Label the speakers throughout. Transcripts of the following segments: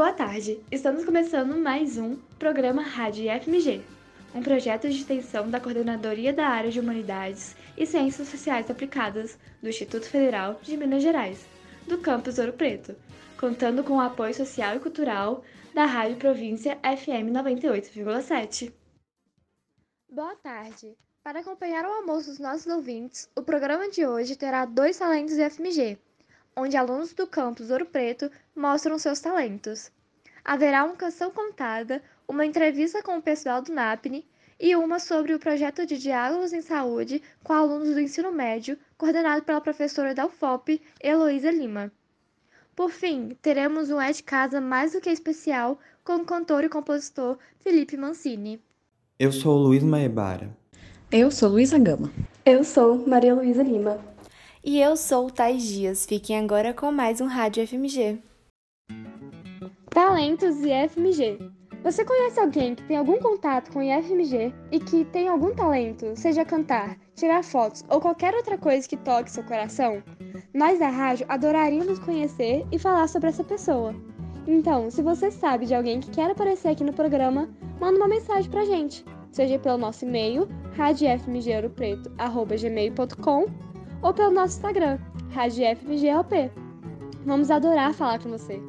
Speaker 1: Boa tarde, estamos começando mais um programa Rádio FMG, um projeto de extensão da Coordenadoria da Área de Humanidades e Ciências Sociais Aplicadas do Instituto Federal de Minas Gerais, do campus Ouro Preto, contando com o apoio social e cultural da Rádio Província FM 98,7. Boa tarde! Para acompanhar o almoço dos nossos ouvintes, o programa de hoje terá dois talentos de FMG, onde alunos do campus Ouro Preto mostram seus talentos. Haverá uma canção contada, uma entrevista com o pessoal do NAPNE e uma sobre o projeto de diálogos em saúde com alunos do ensino médio, coordenado pela professora da UFOP, Heloísa Lima. Por fim, teremos um É de Casa mais do que especial com o cantor e compositor Felipe Mancini.
Speaker 2: Eu sou Luiz Maebara.
Speaker 3: Eu sou Luísa Gama.
Speaker 4: Eu sou Maria Luísa Lima.
Speaker 5: E eu sou o Tais Dias. Fiquem agora com mais um Rádio FMG.
Speaker 1: Talentos e FMG. Você conhece alguém que tem algum contato com o IFMG e que tem algum talento, seja cantar, tirar fotos ou qualquer outra coisa que toque seu coração? Nós da rádio adoraríamos conhecer e falar sobre essa pessoa. Então, se você sabe de alguém que quer aparecer aqui no programa, manda uma mensagem pra gente, seja pelo nosso e-mail, radiofmgeuropreto.gmail.com ou pelo nosso Instagram, radiofmglp. Vamos adorar falar com você.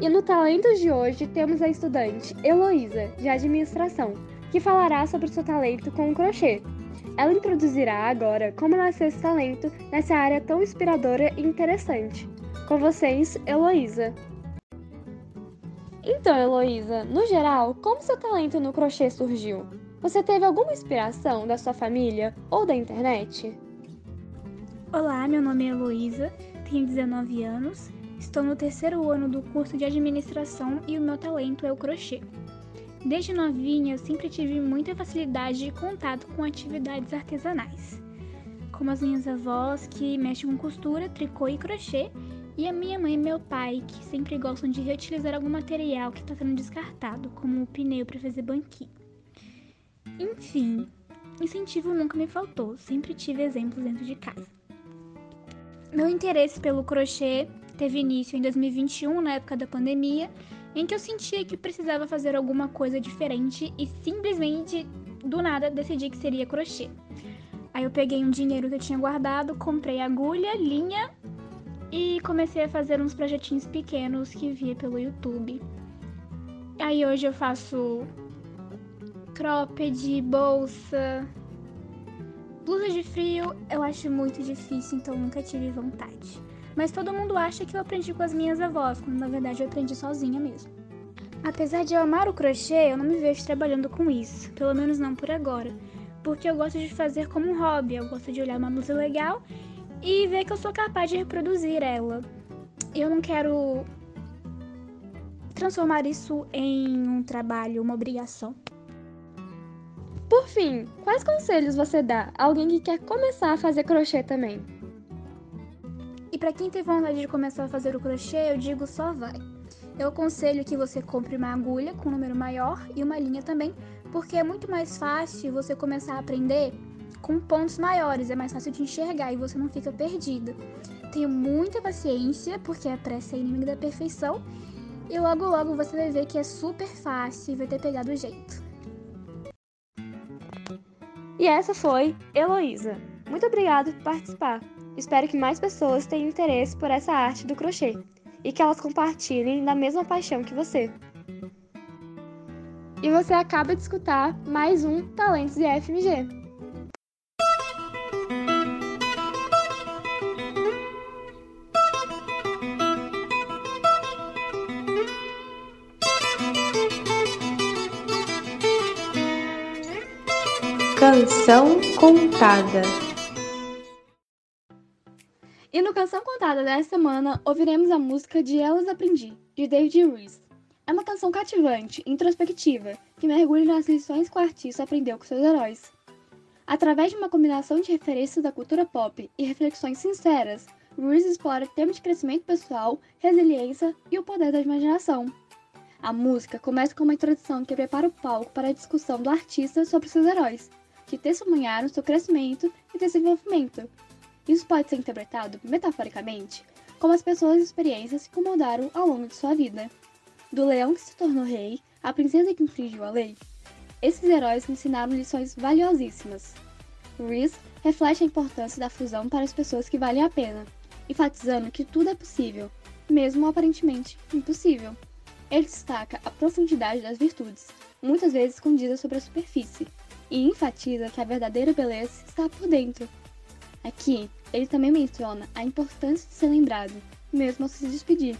Speaker 1: E no Talentos de hoje temos a estudante Heloísa, de Administração, que falará sobre seu talento com o crochê. Ela introduzirá agora como nasceu esse talento nessa área tão inspiradora e interessante. Com vocês, Heloísa. Então, Heloísa, no geral, como seu talento no crochê surgiu? Você teve alguma inspiração da sua família ou da internet?
Speaker 6: Olá, meu nome é Heloísa, tenho 19 anos Estou no terceiro ano do curso de administração e o meu talento é o crochê. Desde novinha, eu sempre tive muita facilidade de contato com atividades artesanais, como as minhas avós, que mexem com costura, tricô e crochê, e a minha mãe e meu pai, que sempre gostam de reutilizar algum material que está sendo descartado, como o pneu para fazer banquinho. Enfim, incentivo nunca me faltou, sempre tive exemplos dentro de casa. Meu interesse pelo crochê teve início em 2021, na época da pandemia, em que eu sentia que precisava fazer alguma coisa diferente e simplesmente do nada decidi que seria crochê. Aí eu peguei um dinheiro que eu tinha guardado, comprei agulha, linha e comecei a fazer uns projetinhos pequenos que via pelo YouTube. Aí hoje eu faço cropped, bolsa, blusa de frio. Eu acho muito difícil, então nunca tive vontade. Mas todo mundo acha que eu aprendi com as minhas avós, quando na verdade eu aprendi sozinha mesmo. Apesar de eu amar o crochê, eu não me vejo trabalhando com isso, pelo menos não por agora, porque eu gosto de fazer como um hobby, eu gosto de olhar uma blusa legal e ver que eu sou capaz de reproduzir ela. Eu não quero transformar isso em um trabalho, uma obrigação.
Speaker 1: Por fim, quais conselhos você dá a alguém que quer começar a fazer crochê também?
Speaker 6: E para quem tem vontade de começar a fazer o crochê, eu digo só vai. Eu aconselho que você compre uma agulha com um número maior e uma linha também, porque é muito mais fácil você começar a aprender com pontos maiores, é mais fácil de enxergar e você não fica perdida. Tenha muita paciência, porque a pressa é inimiga da perfeição, e logo logo você vai ver que é super fácil e vai ter pegado o jeito.
Speaker 1: E essa foi Heloísa. Muito obrigado por participar. Espero que mais pessoas tenham interesse por essa arte do crochê e que elas compartilhem da mesma paixão que você. E você acaba de escutar mais um Talentos de FMG.
Speaker 4: Canção contada.
Speaker 1: E no Canção Contada dessa semana, ouviremos a música de Elas Aprendi, de David Ruiz. É uma canção cativante, introspectiva, que mergulha nas lições que o artista aprendeu com seus heróis. Através de uma combinação de referências da cultura pop e reflexões sinceras, Ruiz explora temas de crescimento pessoal, resiliência e o poder da imaginação. A música começa com uma introdução que prepara o palco para a discussão do artista sobre seus heróis, que testemunharam seu crescimento e desenvolvimento, isso pode ser interpretado, metaforicamente, como as pessoas e experiências se incomodaram ao longo de sua vida. Do leão que se tornou rei, à princesa que infringiu a lei, esses heróis ensinaram lições valiosíssimas. Reese reflete a importância da fusão para as pessoas que valem a pena, enfatizando que tudo é possível, mesmo aparentemente impossível. Ele destaca a profundidade das virtudes, muitas vezes escondidas sobre a superfície, e enfatiza que a verdadeira beleza está por dentro. Aqui, ele também menciona a importância de ser lembrado, mesmo ao se despedir,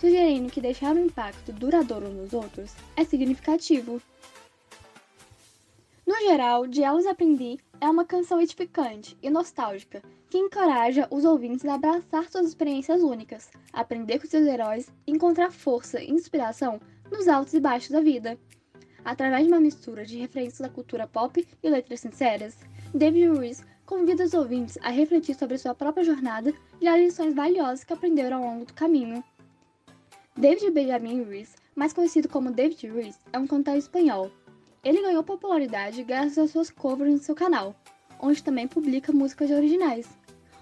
Speaker 1: sugerindo que deixar um impacto duradouro nos outros é significativo. No geral, De Elas Aprendi é uma canção edificante e nostálgica que encoraja os ouvintes a abraçar suas experiências únicas, aprender com seus heróis e encontrar força e inspiração nos altos e baixos da vida. Através de uma mistura de referências da cultura pop e letras sinceras, David Ruiz convida os ouvintes a refletir sobre sua própria jornada e as lições valiosas que aprenderam ao longo do caminho. David Benjamin Ruiz, mais conhecido como David Ruiz, é um cantor espanhol. Ele ganhou popularidade graças às suas covers no seu canal, onde também publica músicas originais.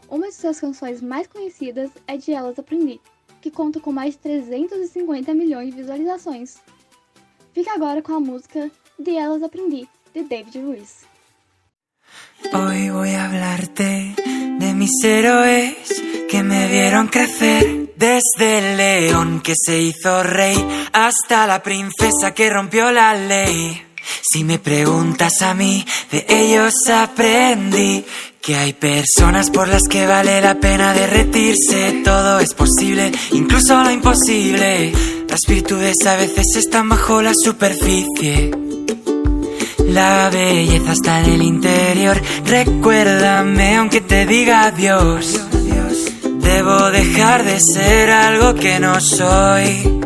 Speaker 1: Uma de suas canções mais conhecidas é De Elas Aprendi, que conta com mais de 350 milhões de visualizações. Fica agora com a música De Elas Aprendi, de David Ruiz.
Speaker 7: Hoy voy a hablarte de mis héroes que me vieron crecer. Desde el león que se hizo rey hasta la princesa que rompió la ley. Si me preguntas a mí, de ellos aprendí que hay personas por las que vale la pena derretirse. Todo es posible, incluso lo imposible. Las virtudes a veces están bajo la superficie. La belleza está en el interior. Recuérdame aunque te diga adiós. Debo dejar de ser algo que no soy.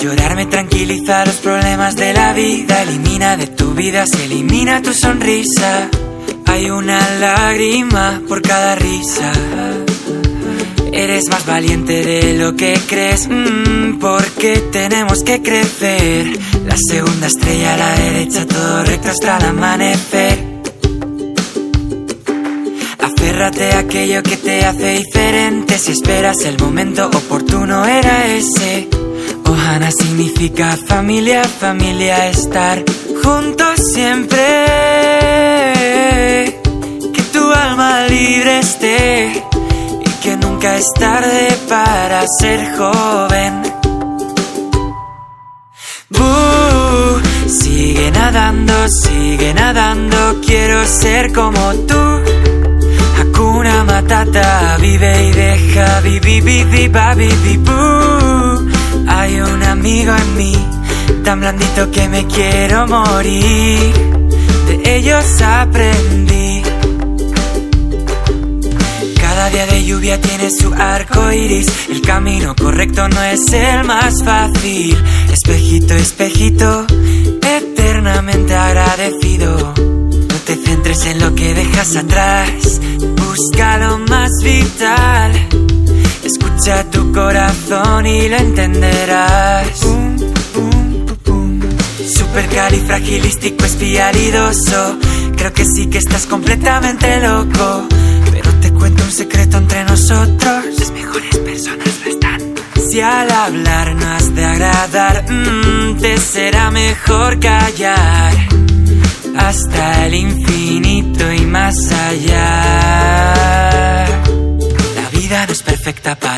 Speaker 7: Llorarme tranquiliza los problemas de la vida. Elimina de tu vida, se elimina tu sonrisa. Hay una lágrima por cada risa. Eres más valiente de lo que crees, mm, porque tenemos que crecer. La segunda estrella a la derecha, todo recto hasta el amanecer. Aférrate a aquello que te hace diferente. Si esperas el momento oportuno, era ese. Ohana significa familia, familia, estar juntos siempre. Que tu alma libre esté y que nunca es tarde para ser joven. Buh, sigue nadando, sigue nadando, quiero ser como tú. Hakuna Matata, vive y deja, vivi, vivi, babi. Hay un amigo en mí, tan blandito que me quiero morir. Ellos aprendí. Cada día de lluvia tiene su arco iris. El camino correcto no es el más fácil. Espejito, espejito, eternamente agradecido. No te centres en lo que dejas atrás. Busca lo más vital. Escucha tu corazón y lo entenderás. Pum, pum. Supercalifragilístico espialidoso. Creo que sí que estás completamente loco. Pero te cuento un secreto entre nosotros. Las mejores personas lo están. Si al hablar no has de agradar, mm, te será mejor callar. Hasta el infinito y más allá.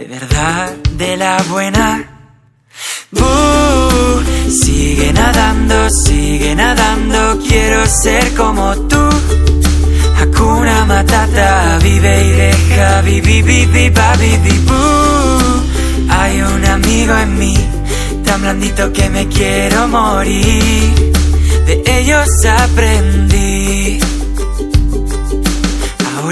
Speaker 7: De verdad, de la buena. Boo, sigue nadando, sigue nadando, quiero ser como tú. Hakuna Matata, vive y deja, vivi, vivi, vivi, boo. Hay un amigo en mí, tan blandito que me quiero morir. De ellos aprendí.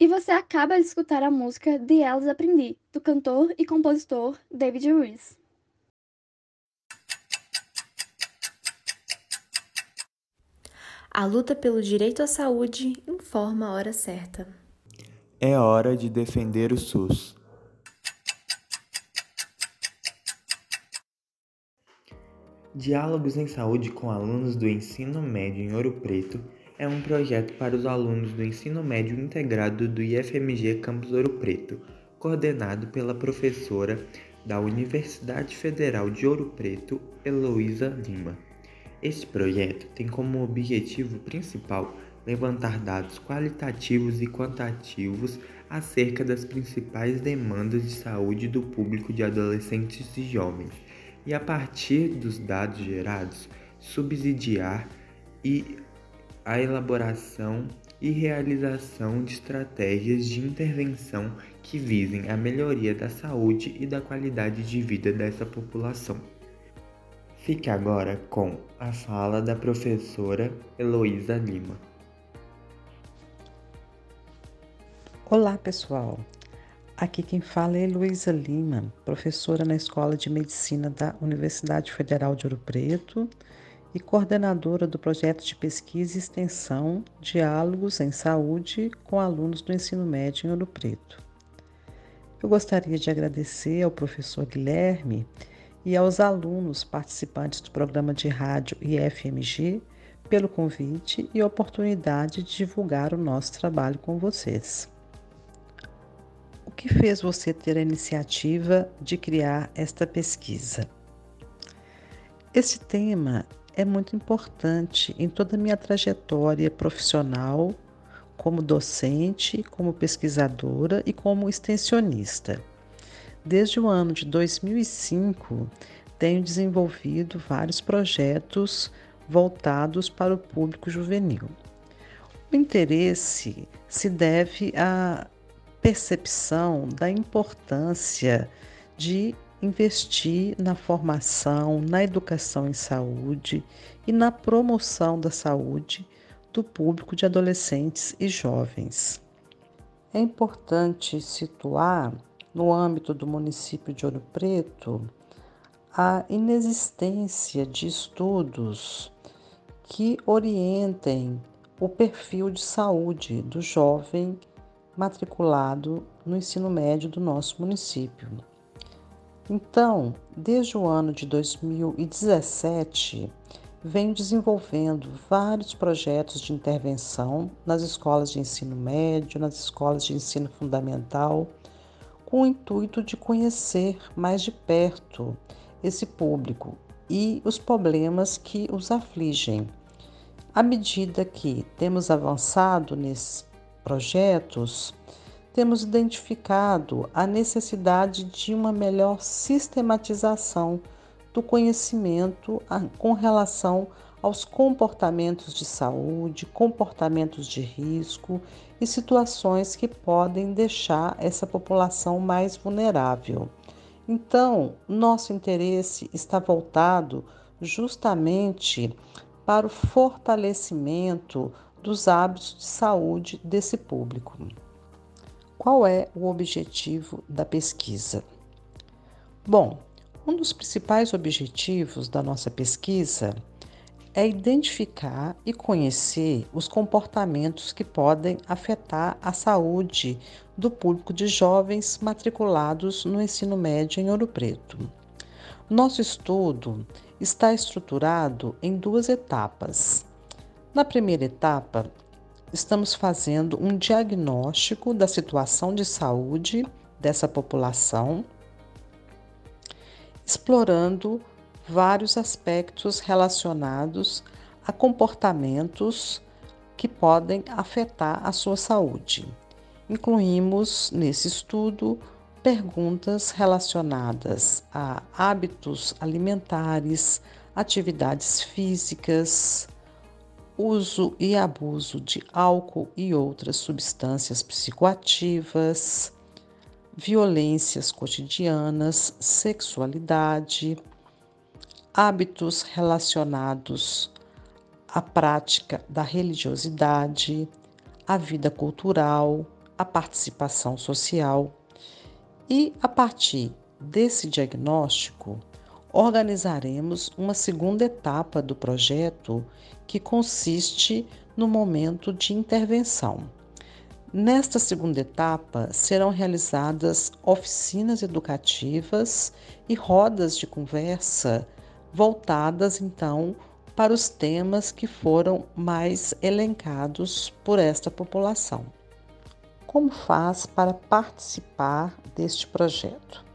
Speaker 1: E você acaba de escutar a música De Elas Aprendi, do cantor e compositor David Ruiz.
Speaker 5: A luta pelo direito à saúde informa a hora certa.
Speaker 2: É hora de defender o SUS. Diálogos em Saúde com alunos do ensino médio em Ouro Preto é um projeto para os alunos do ensino médio integrado do IFMG Campus Ouro Preto, coordenado pela professora da Universidade Federal de Ouro Preto, Heloísa Lima. Este projeto tem como objetivo principal levantar dados qualitativos e quantitativos acerca das principais demandas de saúde do público de adolescentes e jovens, e a partir dos dados gerados, subsidiar e a elaboração e realização de estratégias de intervenção que visem a melhoria da saúde e da qualidade de vida dessa população. Fique agora com a fala da professora Heloísa Lima.
Speaker 8: Olá, pessoal. Aqui quem fala é Heloísa Lima, professora na Escola de Medicina da Universidade Federal de Ouro Preto e coordenadora do projeto de pesquisa e extensão Diálogos em Saúde com alunos do ensino médio em Ouro Preto. Eu gostaria de agradecer ao professor Guilherme e aos alunos participantes do programa de rádio IFMG pelo convite e oportunidade de divulgar o nosso trabalho com vocês. O que fez você ter a iniciativa de criar esta pesquisa? Esse tema é muito importante em toda a minha trajetória profissional como docente, como pesquisadora e como extensionista. Desde o ano de 2005, tenho desenvolvido vários projetos voltados para o público juvenil. O interesse se deve à percepção da importância de investir na formação, na educação em saúde e na promoção da saúde do público de adolescentes e jovens. É importante situar, no âmbito do município de Ouro Preto, a inexistência de estudos que orientem o perfil de saúde do jovem matriculado no ensino médio do nosso município. Então, desde o ano de 2017, venho desenvolvendo vários projetos de intervenção nas escolas de ensino médio, nas escolas de ensino fundamental, com o intuito de conhecer mais de perto esse público e os problemas que os afligem. À medida que temos avançado nesses projetos, temos identificado a necessidade de uma melhor sistematização do conhecimento com relação aos comportamentos de saúde, comportamentos de risco e situações que podem deixar essa população mais vulnerável. Então, nosso interesse está voltado justamente para o fortalecimento dos hábitos de saúde desse público. Qual é o objetivo da pesquisa? Bom, um dos principais objetivos da nossa pesquisa é identificar e conhecer os comportamentos que podem afetar a saúde do público de jovens matriculados no ensino médio em Ouro Preto. Nosso estudo está estruturado em duas etapas. Na primeira etapa, estamos fazendo um diagnóstico da situação de saúde dessa população, explorando vários aspectos relacionados a comportamentos que podem afetar a sua saúde. Incluímos nesse estudo perguntas relacionadas a hábitos alimentares, atividades físicas, uso e abuso de álcool e outras substâncias psicoativas, violências cotidianas, sexualidade, hábitos relacionados à prática da religiosidade, à vida cultural, à participação social. E a partir desse diagnóstico, organizaremos uma segunda etapa do projeto que consiste no momento de intervenção. Nesta segunda etapa, serão realizadas oficinas educativas e rodas de conversa voltadas então para os temas que foram mais elencados por esta população. Como faz para participar deste projeto?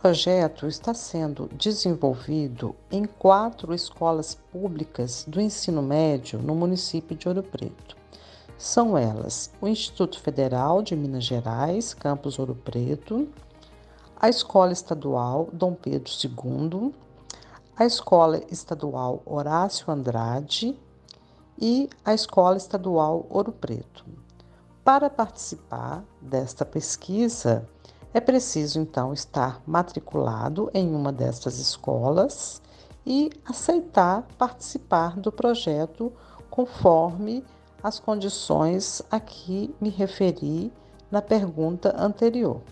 Speaker 8: Projeto está sendo desenvolvido em quatro escolas públicas do ensino médio no município de Ouro Preto. São elas o Instituto Federal de Minas Gerais, campus Ouro Preto, a Escola Estadual Dom Pedro II, a Escola Estadual Horácio Andrade e a Escola Estadual Ouro Preto. Para participar desta pesquisa, é preciso então estar matriculado em uma destas escolas e aceitar participar do projeto conforme as condições a que me referi na pergunta anterior.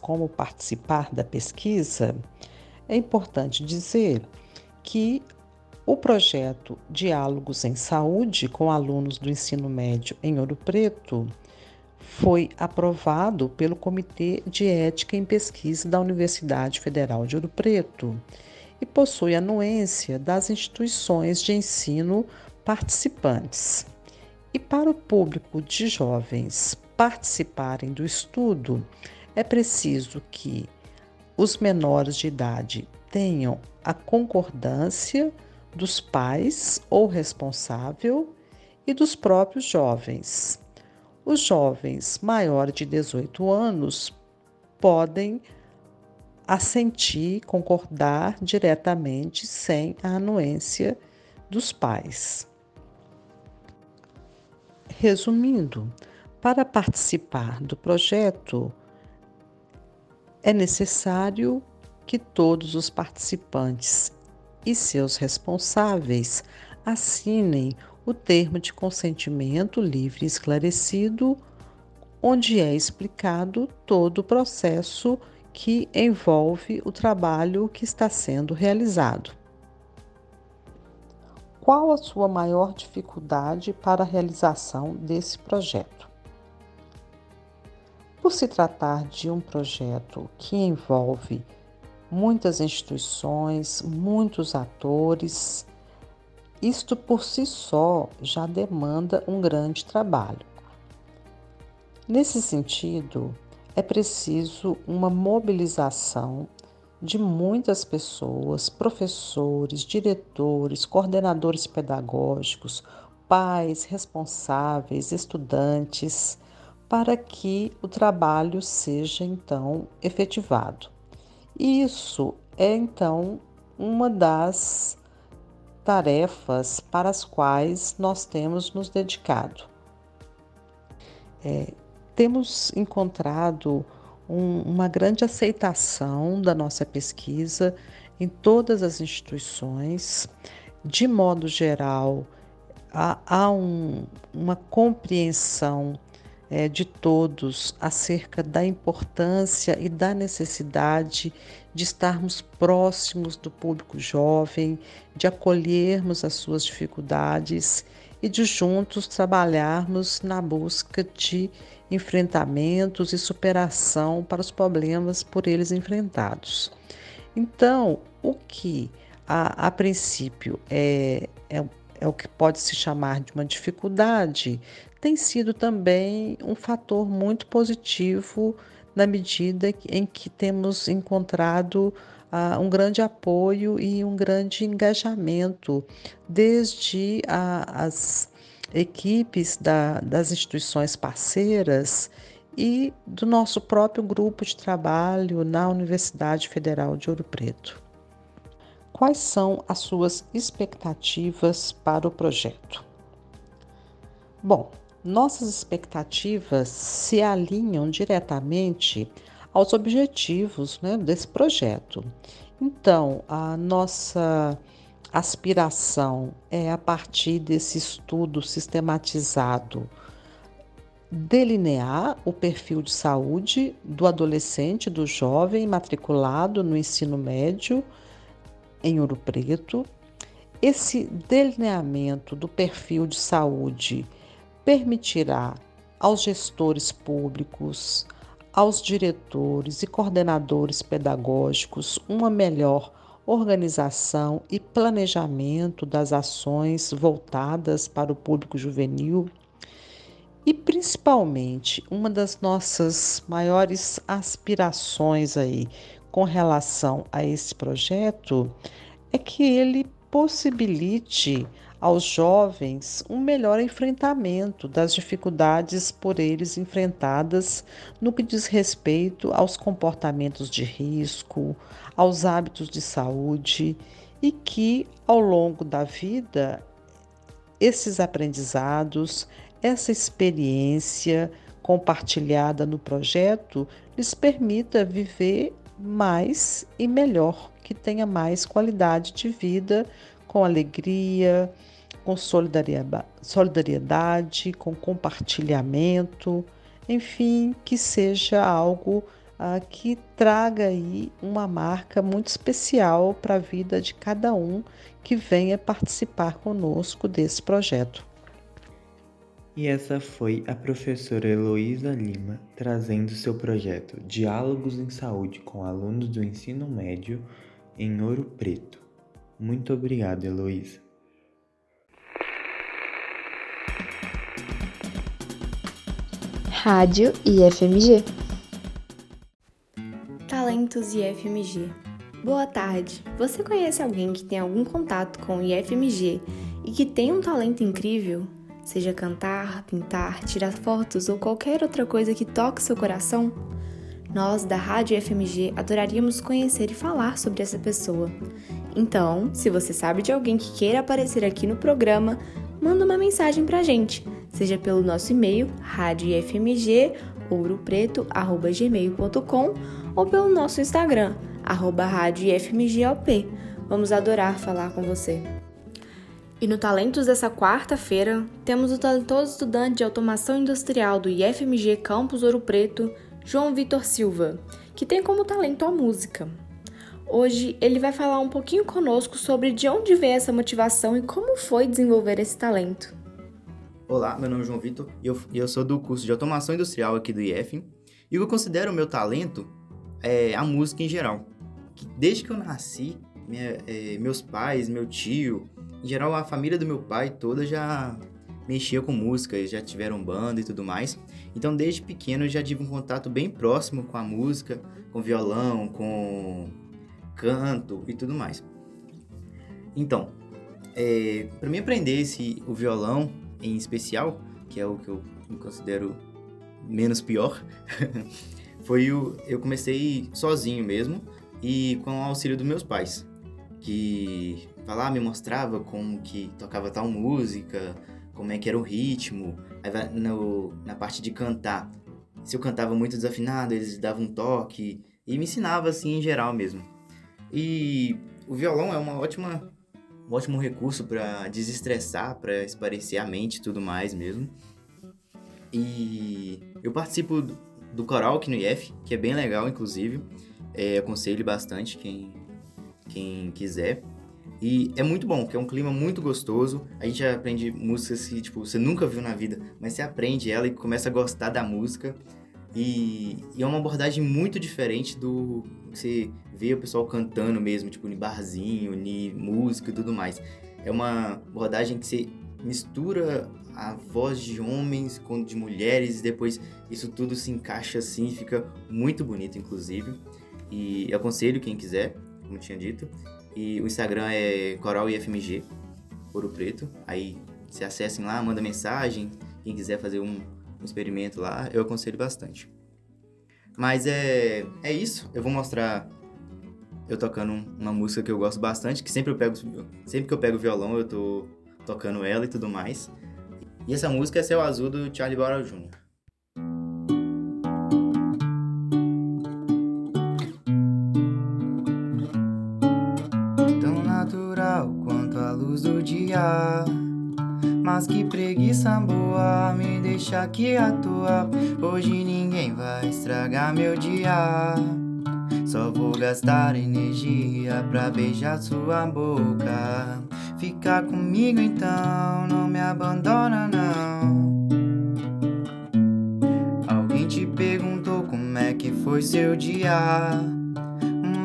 Speaker 8: Como participar da pesquisa, é importante dizer que o projeto Diálogos em Saúde com alunos do ensino médio em Ouro Preto foi aprovado pelo Comitê de Ética em Pesquisa da Universidade Federal de Ouro Preto e possui anuência das instituições de ensino participantes. E para o público de jovens participarem do estudo, é preciso que os menores de idade tenham a concordância dos pais ou responsável e dos próprios jovens. Os jovens maiores de 18 anos podem assentir, concordar diretamente sem a anuência dos pais. Resumindo, para participar do projeto, é necessário que todos os participantes e seus responsáveis assinem o termo de consentimento livre e esclarecido, onde é explicado todo o processo que envolve o trabalho que está sendo realizado. Qual a sua maior dificuldade para a realização desse projeto? Por se tratar de um projeto que envolve muitas instituições, muitos atores, isto por si só já demanda um grande trabalho. Nesse sentido, é preciso uma mobilização de muitas pessoas, professores, diretores, coordenadores pedagógicos, pais, responsáveis, estudantes, para que o trabalho seja então efetivado. Isso é então uma das tarefas para as quais nós temos nos dedicado. É, temos encontrado um, uma grande aceitação da nossa pesquisa em todas as instituições. De modo geral, há, há um, uma compreensão é, de todos acerca da importância e da necessidade de estarmos próximos do público jovem, de acolhermos as suas dificuldades e de juntos trabalharmos na busca de enfrentamentos e superação para os problemas por eles enfrentados. Então, o que a, a princípio é, é, é o que pode se chamar de uma dificuldade, tem sido também um fator muito positivo na medida em que temos encontrado uh, um grande apoio e um grande engajamento desde a, as equipes da, das instituições parceiras e do nosso próprio grupo de trabalho na Universidade Federal de Ouro Preto. Quais são as suas expectativas para o projeto? Bom, nossas expectativas se alinham diretamente aos objetivos né, desse projeto. Então, a nossa aspiração é, a partir desse estudo sistematizado, delinear o perfil de saúde do adolescente, do jovem matriculado no ensino médio em Ouro Preto. Esse delineamento do perfil de saúde permitirá aos gestores públicos, aos diretores e coordenadores pedagógicos uma melhor organização e planejamento das ações voltadas para o público juvenil e principalmente uma das nossas maiores aspirações aí com relação a esse projeto é que ele possibilite aos jovens um melhor enfrentamento das dificuldades por eles enfrentadas no que diz respeito aos comportamentos de risco, aos hábitos de saúde e que, ao longo da vida, esses aprendizados, essa experiência compartilhada no projeto lhes permita viver mais e melhor, que tenha mais qualidade de vida com alegria, com solidariedade, com compartilhamento, enfim, que seja algo ah, que traga aí uma marca muito especial para a vida de cada um que venha participar conosco desse projeto.
Speaker 2: E essa foi a professora Heloísa Lima trazendo seu projeto Diálogos em Saúde com alunos do ensino médio em Ouro Preto. Muito obrigado, Heloísa.
Speaker 5: Rádio IFMG. Talentos IFMG. Boa tarde. Você conhece alguém que tem algum contato com o IFMG e que tem um talento incrível? Seja cantar, pintar, tirar fotos ou qualquer outra coisa que toque seu coração? Nós, da Rádio IFMG, adoraríamos conhecer e falar sobre essa pessoa. Então, se você sabe de alguém que queira aparecer aqui no programa, manda uma mensagem pra gente seja pelo nosso e-mail radioifmgouropreto@gmail.com ou pelo nosso Instagram radioifmgop. Vamos adorar falar com você. E no Talentos dessa quarta-feira, temos o talentoso estudante de automação industrial do IFMG Campus Ouro Preto, João Vitor Silva, que tem como talento a música. Hoje ele vai falar um pouquinho conosco sobre de onde veio essa motivação e como foi desenvolver esse talento.
Speaker 9: Olá, meu nome é João Vitor e eu, eu sou do curso de Automação Industrial aqui do IF. E eu considero o meu talento é a música em geral. Que desde que eu nasci, minha, é, meus pais, meu tio, em geral a família do meu pai toda já mexia com música, já tiveram banda e tudo mais. Então desde pequeno eu já tive um contato bem próximo com a música, com violão, com canto e tudo mais. Então, é, para mim aprender esse, o violão em especial, que é o que eu considero menos pior, foi o eu comecei sozinho mesmo e com o auxílio dos meus pais, que lá me mostrava como que tocava tal música, como é que era o ritmo, aí no, na parte de cantar. Se eu cantava muito desafinado, eles davam um toque e me ensinava assim em geral mesmo. E o violão é uma ótima um ótimo recurso para desestressar, para esparecer a mente e tudo mais mesmo. E eu participo do coral aqui no IF, que é bem legal, inclusive. É, aconselho bastante quem, quem quiser.
Speaker 10: E é muito bom, porque é um clima muito gostoso. A gente aprende músicas que, tipo, você nunca viu na vida, mas você aprende ela e começa a gostar da música. E, e é uma abordagem muito diferente do você vê o pessoal cantando mesmo, tipo, em barzinho, em música e tudo mais. É uma abordagem que você mistura a voz de homens com de mulheres e depois isso tudo se encaixa assim, fica muito bonito, inclusive. E aconselho quem quiser, como tinha dito. E o Instagram é Coral IFMG, Ouro Preto. Aí se acessem lá, manda mensagem. Quem quiser fazer um, um experimento lá, eu aconselho bastante. Mas é, é isso. Eu vou mostrar eu tocando uma música que eu gosto bastante, que sempre eu pego sempre que eu pego violão, eu tô tocando ela e tudo mais. E essa música é Céu Azul do Charlie Brown Jr. Mas que preguiça boa me deixa aqui à toa. Hoje ninguém vai estragar meu dia. Só vou gastar energia pra beijar sua boca. Fica comigo então, não me abandona não. Alguém te perguntou como é que foi seu dia?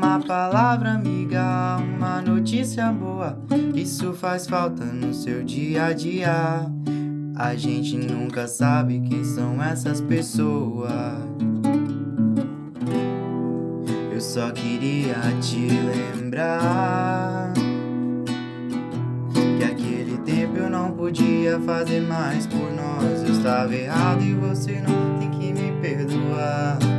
Speaker 10: Uma palavra amiga, uma notícia boa. Isso faz falta no seu dia a dia. A gente nunca sabe quem são essas pessoas. Eu só queria te lembrar que aquele tempo eu não podia fazer mais por nós. Eu estava errado e você não tem que me perdoar.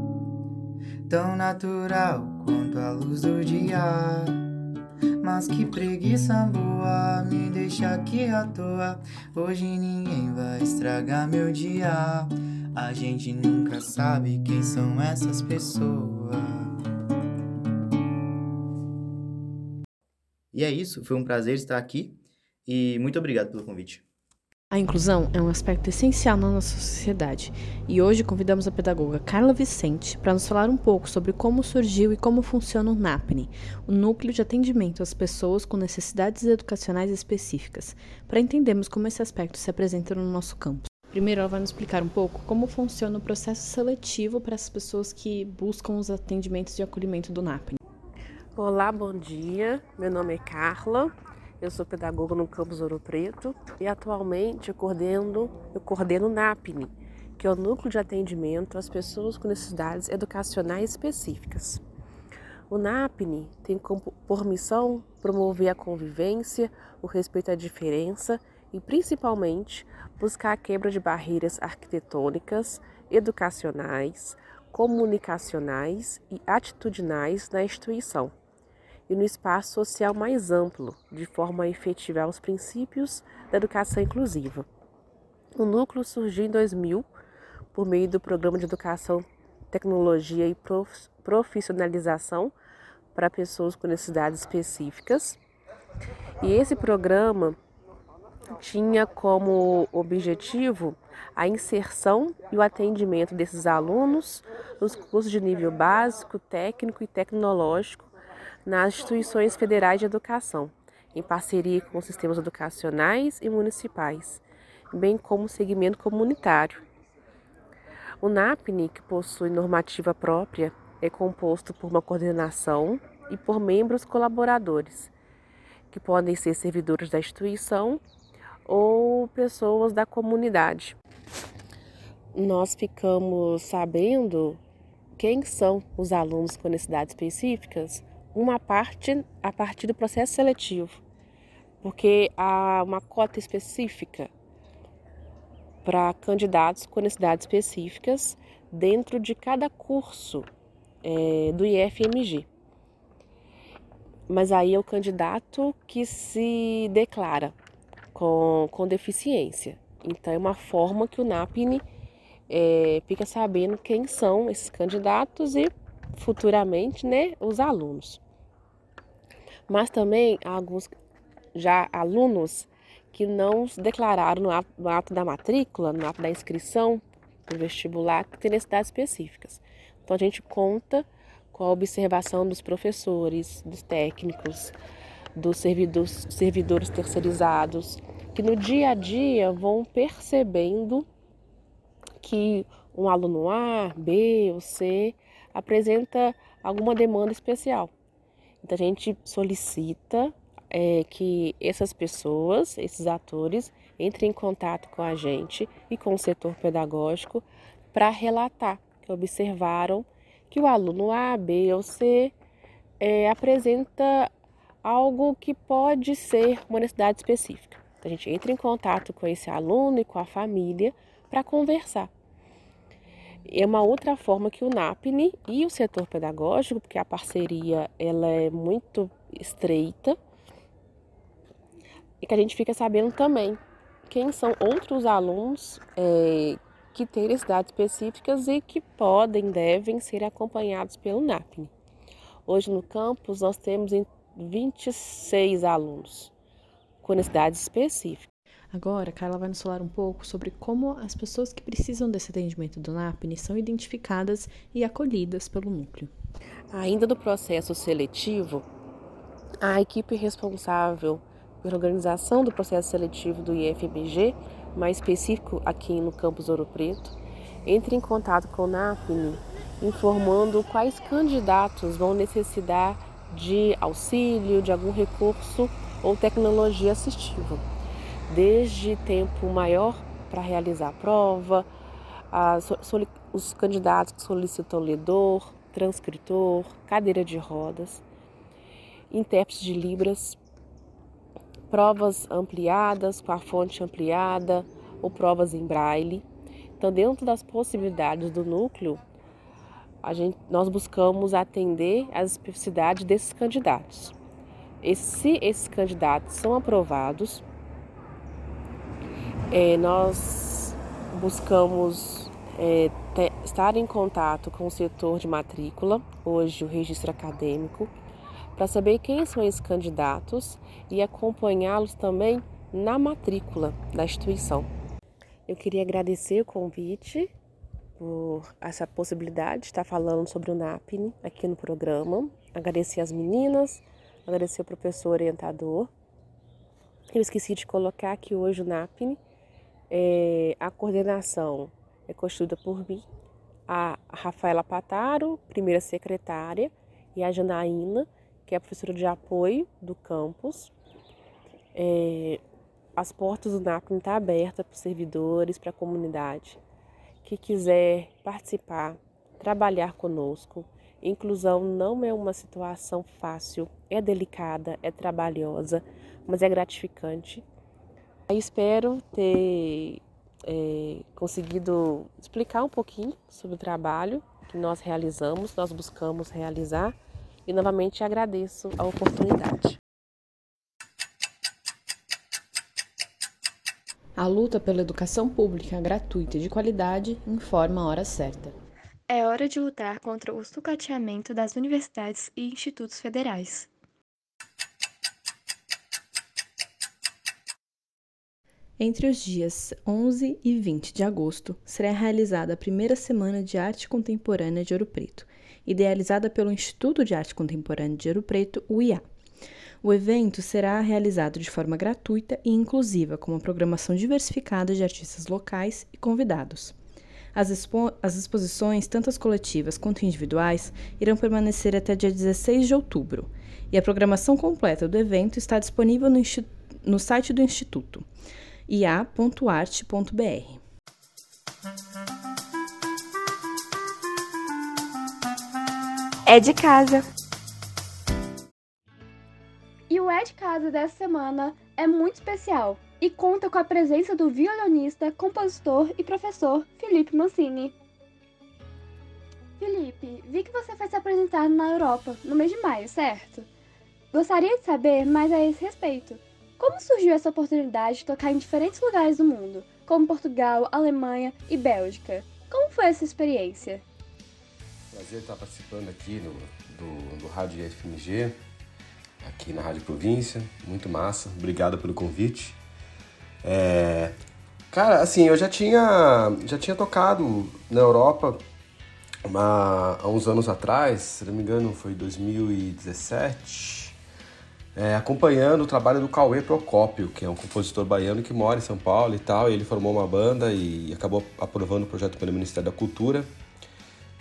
Speaker 10: tão natural quanto a luz do dia. Mas que preguiça boa, me deixa aqui à toa. Hoje ninguém vai estragar meu dia. A gente nunca sabe quem são essas pessoas. E é isso, foi um prazer estar aqui e muito obrigado pelo convite.
Speaker 11: A inclusão é um aspecto essencial na nossa sociedade e hoje convidamos a pedagoga Carla Vicente para nos falar um pouco sobre como surgiu e como funciona o NAPNE, o Núcleo de Atendimento às Pessoas com Necessidades Educacionais Específicas, para entendermos como esse aspecto se apresenta no nosso campus. Primeiro, ela vai nos explicar um pouco como funciona o processo seletivo para as pessoas que buscam os atendimentos de acolhimento do NAPNE.
Speaker 12: Olá, bom dia. Meu nome é Carla. Eu sou pedagoga no campus Ouro Preto e atualmente eu coordeno, eu coordeno o NAPNE, que é o Núcleo de Atendimento às Pessoas com Necessidades Educacionais Específicas. O NAPNE tem por missão promover a convivência, o respeito à diferença e, principalmente, buscar a quebra de barreiras arquitetônicas, educacionais, comunicacionais e atitudinais na instituição e no espaço social mais amplo, de forma a efetivar os princípios da educação inclusiva. O núcleo surgiu em 2000 por meio do Programa de Educação, Tecnologia e Profissionalização para pessoas com necessidades específicas. E esse programa tinha como objetivo a inserção e o atendimento desses alunos nos cursos de nível básico, técnico e tecnológico nas instituições federais de educação, em parceria com sistemas educacionais e municipais, bem como segmento comunitário. O NAPNE, que possui normativa própria, é composto por uma coordenação e por membros colaboradores, que podem ser servidores da instituição ou pessoas da comunidade. Nós ficamos sabendo quem são os alunos com necessidades específicas uma parte a partir do processo seletivo, porque há uma cota específica para candidatos com necessidades específicas dentro de cada curso é, do IFMG. mas aí é o candidato que se declara com, com deficiência. Então, é uma forma que o NAPNE é, fica sabendo quem são esses candidatos e futuramente né, os alunos. Mas também há alguns já alunos que não se declararam no ato, no ato da matrícula, no ato da inscrição para o vestibular, que tem necessidades específicas. Então a gente conta com a observação dos professores, dos técnicos, dos servidores, servidores terceirizados, que no dia a dia vão percebendo que um aluno A, B ou C apresenta alguma demanda especial. Então a gente solicita é, que essas pessoas, esses atores, entrem em contato com a gente e com o setor pedagógico para relatar que observaram que o aluno A, B ou C é, apresenta algo que pode ser uma necessidade específica. Então, a gente entra em contato com esse aluno e com a família para conversar. É uma outra forma que o NAPNE e o setor pedagógico, porque a parceria ela é muito estreita, e que a gente fica sabendo também quem são outros alunos é, que têm necessidades específicas e que podem, devem ser acompanhados pelo NAPNE. Hoje no campus nós temos 26 alunos com necessidades específicas.
Speaker 11: Agora, Carla vai nos falar um pouco sobre como as pessoas que precisam desse atendimento do NAPNE são identificadas e acolhidas pelo núcleo.
Speaker 12: Ainda no processo seletivo, a equipe responsável pela organização do processo seletivo do IFMG, mais específico aqui no campus Ouro Preto, entre em contato com o NAPNE, informando quais candidatos vão necessitar de auxílio, de algum recurso ou tecnologia assistiva, desde tempo maior para realizar a prova, as, os candidatos que solicitam ledor, transcritor, cadeira de rodas, intérprete de Libras, provas ampliadas, com a fonte ampliada ou provas em braille. Então, dentro das possibilidades do núcleo, a gente, nós buscamos atender às especificidades desses candidatos. E se esses candidatos são aprovados, é, nós buscamos é, te, estar em contato com o setor de matrícula, hoje o registro acadêmico, para saber quem são esses candidatos e acompanhá-los também na matrícula da instituição. Eu queria agradecer o convite por essa possibilidade de estar falando sobre o NAPNE aqui no programa. Agradecer as meninas, agradecer o professor orientador. Eu esqueci de colocar que hoje o NAPNE, é, a coordenação é constituída por mim, a Rafaela Pataro, primeira secretária, e a Janaína, que é a professora de apoio do campus. É, as portas do NAPN estão tá abertas para os servidores, para a comunidade que quiser participar, trabalhar conosco. Inclusão não é uma situação fácil, é delicada, é trabalhosa, mas é gratificante. Eu espero ter é, conseguido explicar um pouquinho sobre o trabalho que nós realizamos, nós buscamos realizar e novamente agradeço a oportunidade.
Speaker 11: A luta pela educação pública gratuita e de qualidade informa a hora certa.
Speaker 1: É hora de lutar contra o sucateamento das universidades e institutos federais.
Speaker 11: Entre os dias 11 e 20 de agosto será realizada a primeira Semana de Arte Contemporânea de Ouro Preto, idealizada pelo Instituto de Arte Contemporânea de Ouro Preto, o IA. O evento será realizado de forma gratuita e inclusiva, com uma programação diversificada de artistas locais e convidados. As, expo as exposições, tanto as coletivas quanto individuais, irão permanecer até dia 16 de outubro, e a programação completa do evento está disponível no, no site do Instituto, ia.arte.br.
Speaker 4: é de casa.
Speaker 1: E o É de Casa dessa semana é muito especial e conta com a presença do violonista, compositor e professor Felipe Mancini. Felipe, vi que você foi se apresentar na Europa no mês de maio, certo? Gostaria de saber mais a esse respeito. Como surgiu essa oportunidade de tocar em diferentes lugares do mundo, como Portugal, Alemanha e Bélgica? Como foi essa experiência?
Speaker 13: Prazer estar participando aqui no, do, do Rádio FMG, aqui na Rádio Província. Muito massa. Obrigado pelo convite. É, cara, assim, eu já tinha, já tinha tocado na Europa uma, há uns anos atrás, se não me engano foi 2017, é, acompanhando o trabalho do Cauê Procópio, que é um compositor baiano que mora em São Paulo e tal. E ele formou uma banda e acabou aprovando o projeto pelo Ministério da Cultura.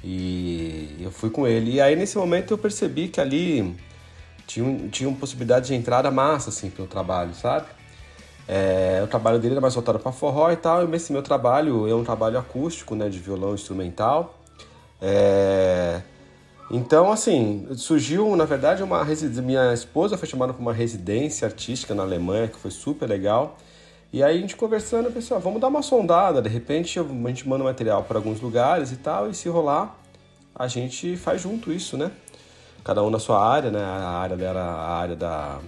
Speaker 13: E eu fui com ele. E aí nesse momento eu percebi que ali tinha, tinha uma possibilidade de entrada massa assim pelo trabalho, sabe? É, o trabalho dele era mais voltado para forró e tal, e esse meu trabalho é um trabalho acústico, né, de violão instrumental. É, então, assim, surgiu, na verdade, uma residência. Minha esposa foi chamada para uma residência artística na Alemanha, que foi super legal. E aí a gente conversando, pessoal, vamos dar uma sondada. De repente a gente manda material para alguns lugares e tal, e se rolar, a gente faz junto isso, né? Cada um na sua área, né? A área dela, a área da,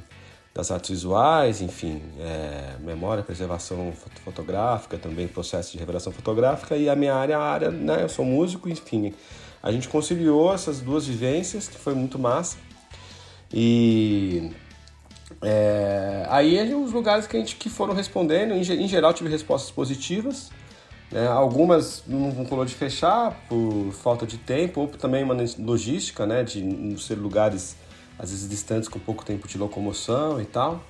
Speaker 13: das artes visuais, enfim, é, memória, preservação fotográfica, também processo de revelação fotográfica, e a minha área, a área, né? Eu sou músico, enfim. A gente conciliou essas duas vivências, que foi muito massa. E é, aí os lugares que a gente que foram respondendo, em, geral tive respostas positivas. Né? Algumas não colou de fechar por falta de tempo, ou também uma logística, né? De ser lugares às vezes distantes com pouco tempo de locomoção e tal.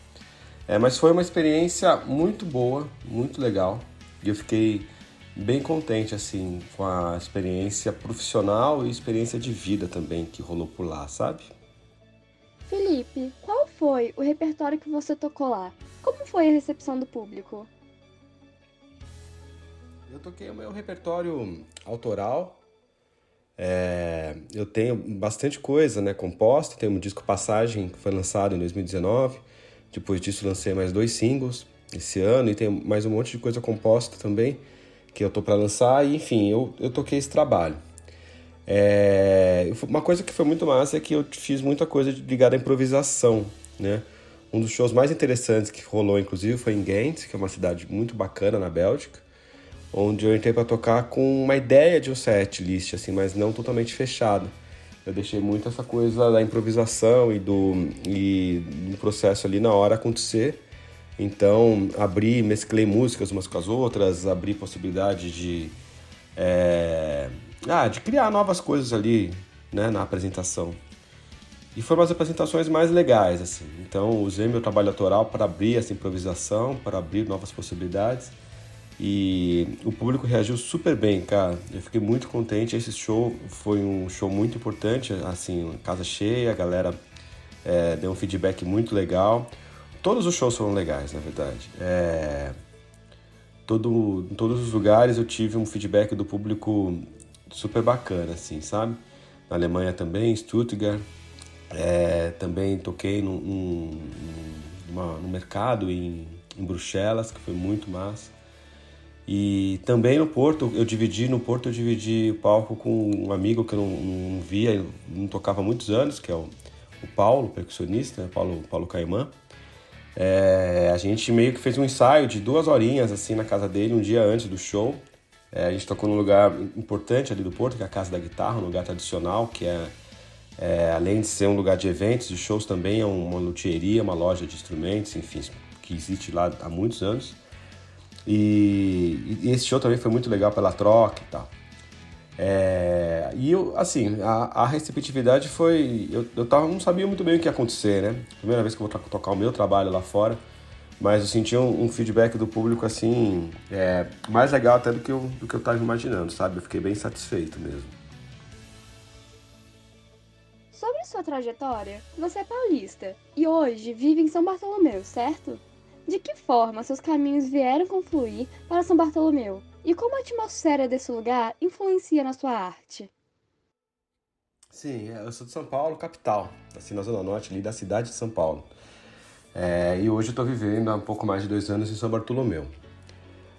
Speaker 13: É, mas foi uma experiência muito boa, muito legal. E eu fiquei bem contente assim com a experiência profissional e experiência de vida também que rolou por lá, sabe?
Speaker 1: Felipe, qual foi o repertório que você tocou lá? Como foi a recepção do público?
Speaker 13: Eu toquei o meu repertório autoral. É, eu tenho bastante coisa né, composta. Tenho um disco Passagem que foi lançado em 2019. Depois disso, lancei mais dois singles esse ano e tem mais um monte de coisa composta também que eu tô para lançar. E, enfim, eu, eu toquei esse trabalho. É, uma coisa que foi muito massa é que eu fiz muita coisa ligada à improvisação, né? Um dos shows mais interessantes que rolou, inclusive, foi em Ghent, que é uma cidade muito bacana na Bélgica, onde eu entrei para tocar com uma ideia de um set list, assim, mas não totalmente fechado. Eu deixei muito essa coisa da improvisação e do, e do processo ali na hora acontecer. Então, abri, mesclei músicas umas com as outras, abri possibilidade de, é, ah, de criar novas coisas ali né, na apresentação. E foram as apresentações mais legais, assim. Então, usei meu trabalho autoral para abrir essa improvisação, para abrir novas possibilidades. E o público reagiu super bem, cara. Eu fiquei muito contente. Esse show foi um show muito importante, assim, casa cheia, a galera é, deu um feedback muito legal. Todos os shows foram legais, na verdade. É, todo, em todos os lugares eu tive um feedback do público super bacana, assim, sabe? Na Alemanha também, Stuttgart. É, também toquei num, num, numa, no mercado em, em Bruxelas, que foi muito massa. E também no Porto, eu dividi, no Porto eu dividi o palco com um amigo que eu não, não via, não tocava há muitos anos, que é o, o Paulo, percussionista, né? Paulo, Paulo Caimã. É, a gente meio que fez um ensaio de duas horinhas assim na casa dele, um dia antes do show. É, a gente tocou num lugar importante ali do Porto, que é a Casa da Guitarra, um lugar tradicional, que é, é além de ser um lugar de eventos e shows, também é uma luthieria, uma loja de instrumentos, enfim, que existe lá há muitos anos. E, e esse show também foi muito legal pela troca e tal. É, e eu, assim, a, a, receptividade foi. Eu, eu tava, não sabia muito bem o que ia acontecer, né? Primeira vez que eu vou tocar o meu trabalho lá fora, mas eu senti um, um feedback do público, assim, é, mais legal até do que, eu, do que eu tava imaginando, sabe? Eu fiquei bem satisfeito mesmo.
Speaker 1: Sobre sua trajetória, você é paulista e hoje vive em São Bartolomeu, certo? De que forma seus caminhos vieram confluir para São Bartolomeu? E como a atmosfera desse lugar influencia na sua arte?
Speaker 13: Sim, é, eu sou de São Paulo, capital, assim na zona norte ali da cidade de São Paulo. É, e hoje eu estou vivendo há um pouco mais de dois anos em São Bartolomeu.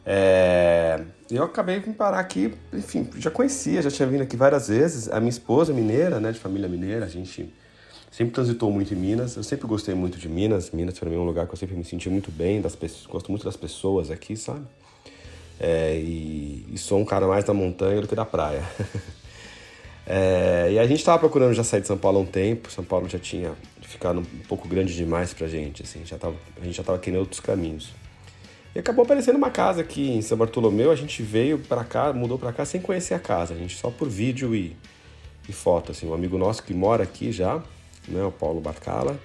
Speaker 13: É, eu acabei de parar aqui, enfim, já conhecia, já tinha vindo aqui várias vezes. A minha esposa é mineira, né, de família mineira, a gente sempre transitou muito em Minas. Eu sempre gostei muito de Minas. Minas para mim é um lugar que eu sempre me senti muito bem, das pessoas, gosto muito das pessoas aqui, sabe? É, e, e, sou um cara mais da montanha do que da praia. é, e a gente estava procurando já sair de São Paulo há um tempo. São Paulo já tinha ficado um pouco grande demais pra gente, assim, já tava, a gente já estava querendo outros caminhos. E acabou aparecendo uma casa aqui em São Bartolomeu. A gente veio para cá, mudou para cá sem conhecer a casa. A gente só por vídeo e, e foto, assim. Um amigo nosso que mora aqui já, né, o Paulo Barcala,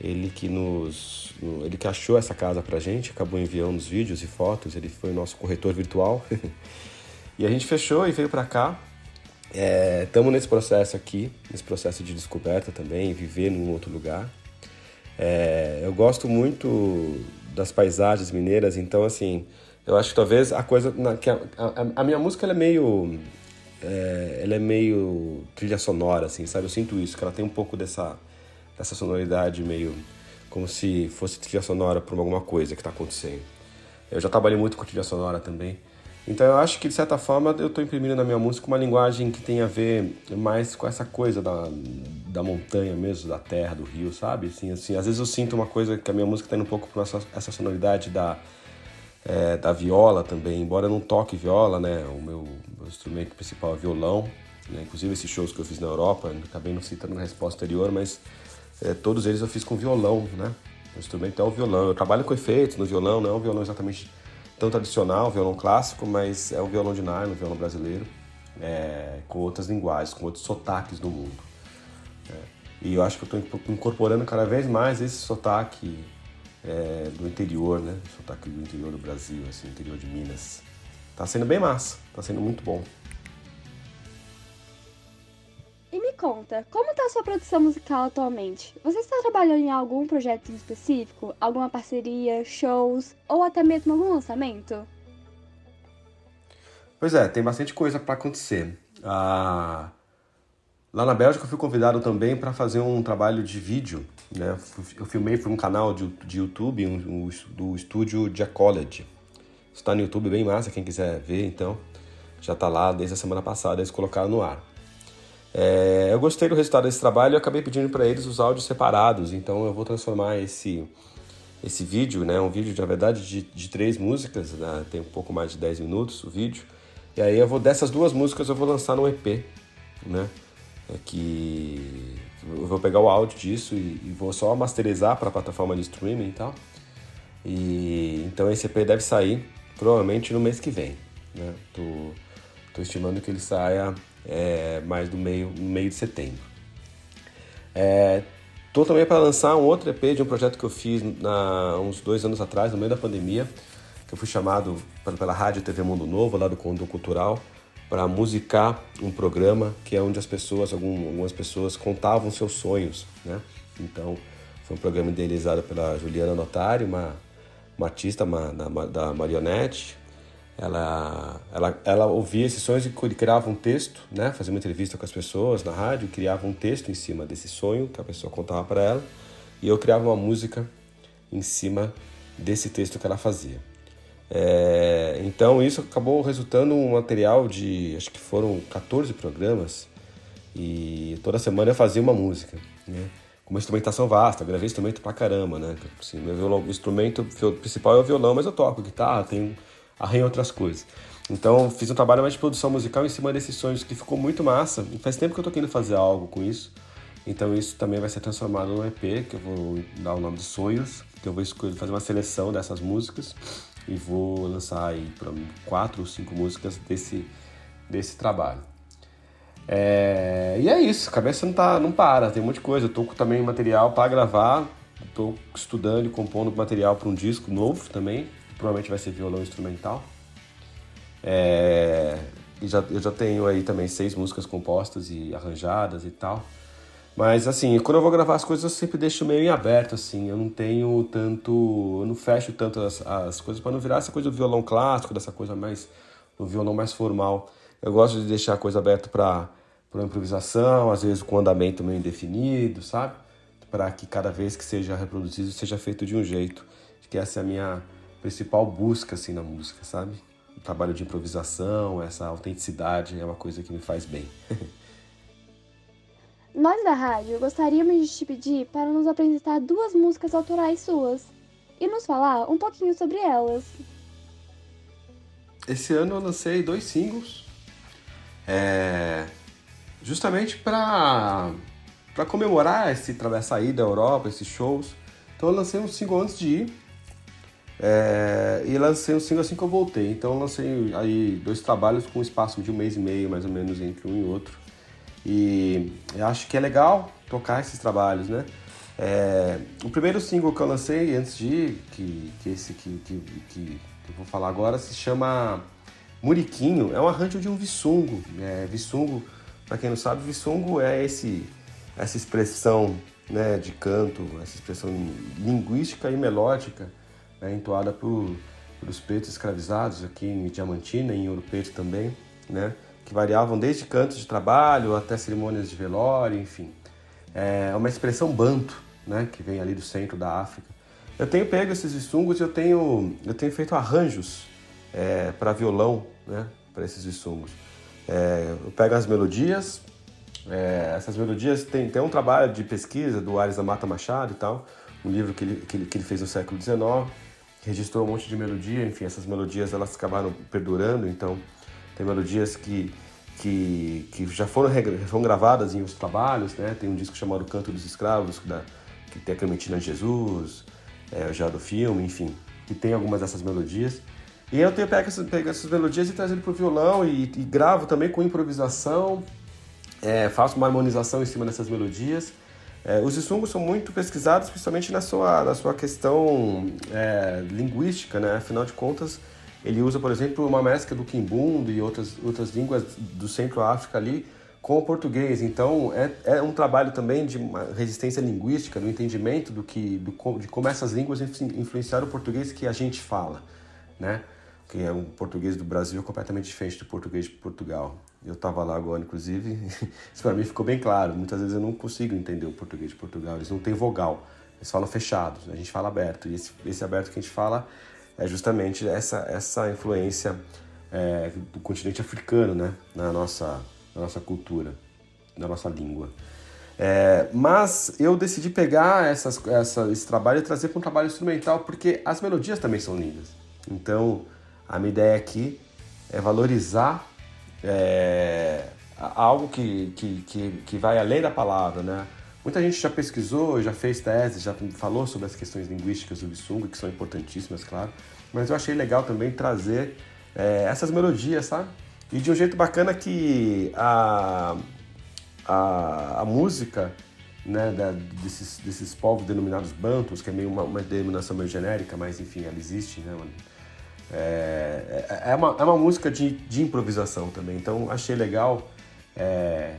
Speaker 13: ele que nos, ele que achou essa casa pra gente, acabou enviando os vídeos e fotos. Ele foi nosso corretor virtual. e a gente fechou e veio para cá. Estamos é, nesse processo aqui, nesse processo de descoberta também, viver num outro lugar. É, eu gosto muito das paisagens mineiras, então assim, eu acho que talvez a coisa na, que a, a, a, minha música é meio é, ela é meio trilha sonora assim, sabe? Eu sinto isso, que ela tem um pouco dessa dessa sonoridade meio como se fosse trilha sonora para alguma coisa que está acontecendo. Eu já trabalhei muito com trilha sonora também. Então eu acho que de certa forma eu estou imprimindo na minha música uma linguagem que tem a ver mais com essa coisa da, da montanha mesmo, da terra, do rio, sabe? Assim, assim, às vezes eu sinto uma coisa que a minha música está indo um pouco para essa, essa sonoridade da, é, da viola também, embora eu não toque viola, né? O meu, meu instrumento principal é violão, né? inclusive esses shows que eu fiz na Europa, acabei não citando na resposta anterior, mas é, todos eles eu fiz com violão, né? O instrumento é o violão. Eu trabalho com efeitos no violão, não é um violão exatamente tão tradicional, violão clássico, mas é o violão de nylon, o violão brasileiro, é, com outras linguagens, com outros sotaques do mundo. É, e eu acho que eu estou incorporando cada vez mais esse sotaque é, do interior, né? Sotaque do interior do Brasil, assim, interior de Minas. Tá sendo bem massa, tá sendo muito bom.
Speaker 1: E me conta, como está a sua produção musical atualmente? Você está trabalhando em algum projeto específico? Alguma parceria, shows ou até mesmo algum lançamento?
Speaker 13: Pois é, tem bastante coisa para acontecer. Ah, lá na Bélgica eu fui convidado também para fazer um trabalho de vídeo. Né? Eu filmei para um canal de, de YouTube um, um, do estúdio College. Está no YouTube bem massa, quem quiser ver então. Já está lá desde a semana passada, eles colocaram no ar. É, eu gostei do resultado desse trabalho e acabei pedindo para eles os áudios separados, então eu vou transformar esse, esse vídeo, né, um vídeo na verdade de, de três músicas, né, tem um pouco mais de 10 minutos o vídeo, e aí eu vou dessas duas músicas eu vou lançar no EP, né, é que eu vou pegar o áudio disso e, e vou só masterizar para a plataforma de streaming e tal. E então esse EP deve sair provavelmente no mês que vem, né? Tô, tô estimando que ele saia é, mais do meio, meio de setembro. É, tô também para lançar um outro EP de um projeto que eu fiz há uns dois anos atrás, no meio da pandemia, que eu fui chamado pela Rádio TV Mundo Novo, lá do Condom Cultural, para musicar um programa que é onde as pessoas, algumas pessoas contavam seus sonhos, né? Então, foi um programa idealizado pela Juliana Notari, uma, uma artista uma, da, da marionete, ela, ela, ela ouvia esses sonhos e criava um texto, né? Fazia uma entrevista com as pessoas na rádio, criava um texto em cima desse sonho que a pessoa contava para ela e eu criava uma música em cima desse texto que ela fazia. É, então isso acabou resultando um material de, acho que foram 14 programas e toda semana eu fazia uma música, né? Com uma instrumentação vasta, gravei instrumento pra caramba, né? Assim, meu violão, instrumento principal é o violão, mas eu toco guitarra, tenho arranho outras coisas. Então, fiz um trabalho mais de produção musical em cima desses sonhos que ficou muito massa. Faz tempo que eu tô querendo fazer algo com isso. Então, isso também vai ser transformado num EP, que eu vou dar o nome de Sonhos, que eu vou fazer uma seleção dessas músicas e vou lançar aí quatro ou cinco músicas desse, desse trabalho. É, e é isso, a cabeça não, tá, não para, tem um monte de coisa. Eu tô com também material para gravar, estou estudando e compondo material para um disco novo também, provavelmente vai ser violão instrumental. É, e já, eu já tenho aí também seis músicas compostas e arranjadas e tal. Mas assim, quando eu vou gravar as coisas eu sempre deixo meio em aberto, assim. Eu não tenho tanto. Eu não fecho tanto as, as coisas para não virar essa coisa do violão clássico, dessa coisa mais. do violão mais formal. Eu gosto de deixar a coisa aberta para improvisação, às vezes com andamento meio indefinido, sabe? Para que cada vez que seja reproduzido seja feito de um jeito. Acho que essa é a minha principal busca assim na música, sabe? O trabalho de improvisação, essa autenticidade é uma coisa que me faz bem.
Speaker 1: Nós da rádio gostaríamos de te pedir para nos apresentar duas músicas autorais suas e nos falar um pouquinho sobre elas.
Speaker 13: Esse ano eu lancei dois singles, é, justamente para para comemorar esse essa ida à Europa, esses shows. Então eu lancei um single antes de ir é, e lancei um single assim que eu voltei. Então lancei aí dois trabalhos com um espaço de um mês e meio mais ou menos entre um e outro. E eu acho que é legal tocar esses trabalhos, né? É, o primeiro single que eu lancei antes de que, que esse que, que, que eu vou falar agora, se chama Muriquinho. É um arranjo de um vissungo. É, para quem não sabe, vissungo é esse, essa expressão né, de canto, essa expressão linguística e melódica, né, entoada por, pelos pretos escravizados aqui em Diamantina em Ouro Preto também, né? que variavam desde cantos de trabalho até cerimônias de velório, enfim. É uma expressão banto, né, que vem ali do centro da África. Eu tenho pego esses vissungos e eu tenho, eu tenho feito arranjos é, para violão, né, para esses vissungos. É, eu pego as melodias, é, essas melodias tem, tem um trabalho de pesquisa do Ares da Mata Machado e tal, um livro que ele, que ele, que ele fez no século XIX, registrou um monte de melodia, enfim, essas melodias elas acabaram perdurando, então tem melodias que, que, que já foram, foram gravadas em outros trabalhos, né? Tem um disco chamado Canto dos Escravos, da, que tem a Clementina de Jesus, é, já do filme, enfim, que tem algumas dessas melodias. E eu tenho pego essas, pego essas melodias e trazido para o violão e, e, gravo também com improvisação, é, faço uma harmonização em cima dessas melodias. É, os insumos são muito pesquisados, principalmente na sua, na sua questão é, linguística, né? Afinal de contas, ele usa, por exemplo, uma mescla do quimbundo e outras, outras línguas do Centro-África ali com o português. Então, é, é um trabalho também de resistência linguística, do entendimento do que, do, de como essas línguas influenciaram o português que a gente fala, né? Que é um português do Brasil completamente diferente do português de Portugal. Eu estava lá agora, inclusive, isso para mim ficou bem claro. Muitas vezes eu não consigo entender o português de Portugal, eles não têm vogal, eles falam fechados, a gente fala aberto. E esse, esse aberto que a gente fala é justamente essa, essa influência é, do continente africano né, na, nossa, na nossa cultura, na nossa língua. É, mas eu decidi pegar essas, essa, esse trabalho e trazer para um trabalho instrumental, porque as melodias também são lindas. Então, a minha ideia aqui é valorizar é, algo que, que, que, que vai além da palavra, né? Muita gente já pesquisou, já fez tese, já falou sobre as questões linguísticas do Bissungo, que são importantíssimas, claro. Mas eu achei legal também trazer é, essas melodias, sabe? E de um jeito bacana que a, a, a música né, da, desses, desses povos denominados bantos, que é meio uma, uma denominação meio genérica, mas enfim, ela existe, né? É, é, é, uma, é uma música de, de improvisação também, então achei legal é,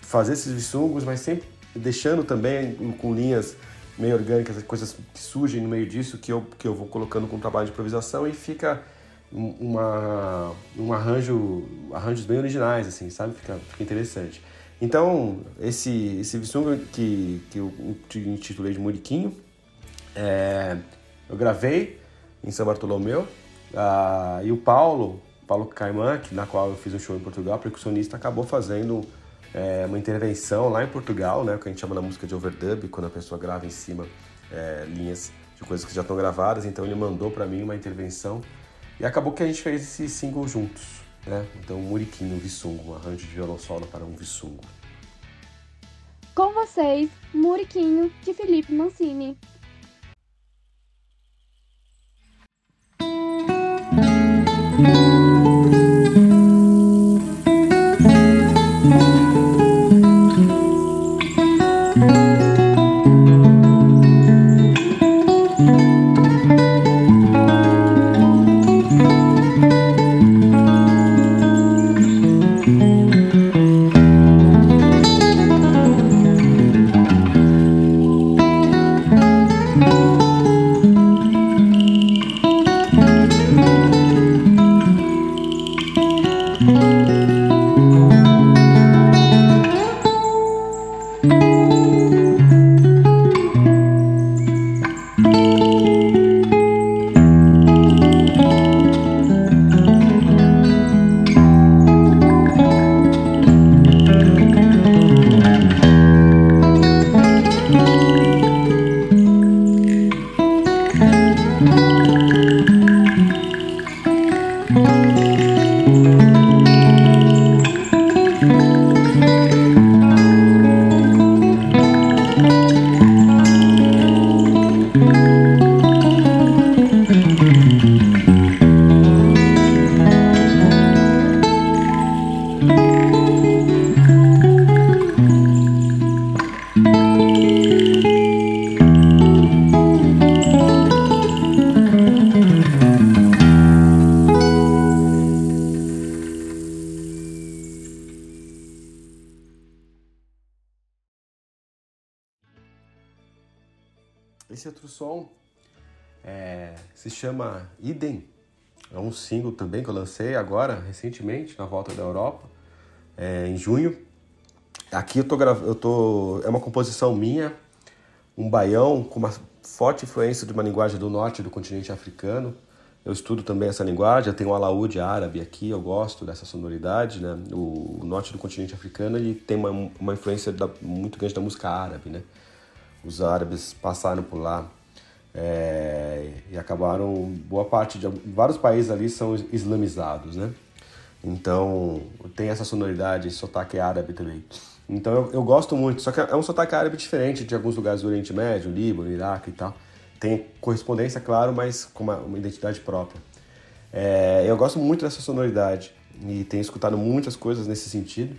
Speaker 13: fazer esses vissungos, mas sempre deixando também com linhas meio orgânicas, coisas que surgem no meio disso, que eu, que eu vou colocando com trabalho de improvisação e fica uma, um arranjo, arranjos bem originais, assim, sabe? Fica, fica interessante. Então, esse, esse Vissunga que, que eu intitulei de Muriquinho, é, eu gravei em São Bartolomeu, uh, e o Paulo, Paulo Caimã, na qual eu fiz um show em Portugal, percussionista, acabou fazendo é, uma intervenção lá em Portugal, né, que a gente chama na música de overdub, quando a pessoa grava em cima é, linhas de coisas que já estão gravadas. Então ele mandou para mim uma intervenção e acabou que a gente fez esse single juntos. Né? Então, Muriquinho, Vissungo, um arranjo de violão solo para um Vissungo.
Speaker 1: Com vocês, Muriquinho, de Felipe Mancini.
Speaker 13: Single também que eu lancei agora, recentemente, na volta da Europa, é, em junho. Aqui eu tô, eu tô. É uma composição minha, um baião com uma forte influência de uma linguagem do norte do continente africano. Eu estudo também essa linguagem, eu tenho o alaúde árabe aqui, eu gosto dessa sonoridade, né? O, o norte do continente africano ele tem uma, uma influência da, muito grande da música árabe, né? Os árabes passaram por lá é, e acabaram boa parte de vários países ali são islamizados, né? Então tem essa sonoridade, sotaque árabe também. Então eu, eu gosto muito, só que é um sotaque árabe diferente de alguns lugares do Oriente Médio, Líbano, Iraque e tal. Tem correspondência, claro, mas com uma, uma identidade própria. É, eu gosto muito dessa sonoridade e tenho escutado muitas coisas nesse sentido.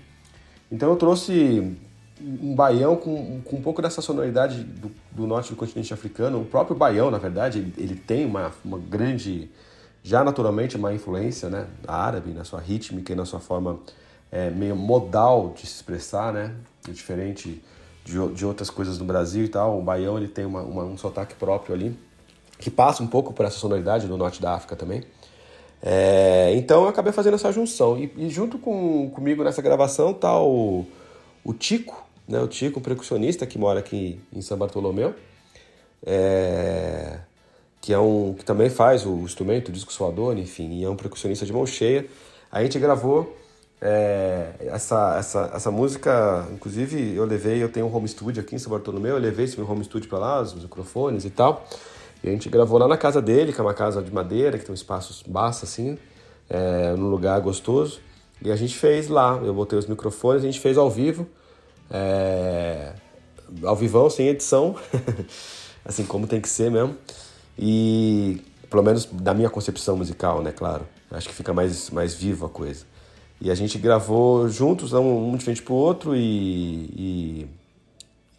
Speaker 13: Então eu trouxe um baião com, com um pouco dessa sonoridade do, do, norte do continente africano. O próprio baião, na verdade, ele, ele tem uma, uma grande, já naturalmente, uma influência né, árabe na sua rítmica e na sua forma é, meio modal de se expressar, né? Diferente de, de outras coisas no Brasil e tal. O baião ele tem uma, uma, um sotaque próprio ali, que passa um pouco por essa sonoridade do norte da África também. É, então eu acabei fazendo essa junção. E, e, junto com, comigo nessa gravação tá o, o Tico, né? o Tico, percussionista que mora aqui em São Bartolomeu, é, que, é um, que também faz o instrumento, o disco suador, enfim, e é um percussionista de mão cheia. A gente gravou é, essa, essa, essa música, inclusive, eu levei, eu tenho um home studio aqui em São Bartolomeu, eu levei esse meu home studio para lá, os microfones e tal. E a gente gravou lá na casa dele, que é uma casa de madeira, que tem um espaço baixo assim, é, num lugar gostoso. E a gente fez lá, eu botei os microfones, a gente fez ao vivo, é, ao vivão, sem edição, assim como tem que ser mesmo. E pelo menos da minha concepção musical, né, claro. Acho que fica mais, mais viva a coisa. E a gente gravou juntos, um, de frente pro outro e,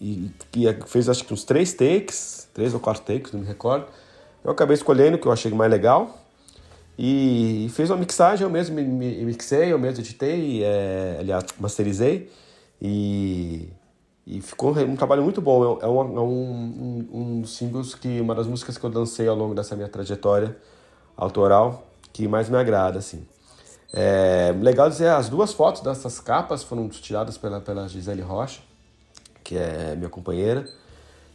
Speaker 13: e, e, fez acho que uns três takes, três ou quatro takes, não me recordo. Eu acabei escolhendo o que eu achei mais legal e, e fez uma mixagem, eu mesmo me, me, mixei, eu mesmo editei, é, aliás, masterizei e, e ficou um trabalho muito bom. É, é, um, é um, um, singles que, uma das músicas que eu dancei ao longo dessa minha trajetória autoral que mais me agrada, assim. É, legal dizer, as duas fotos dessas capas foram tiradas pela, pela Gisele Rocha, que é minha companheira.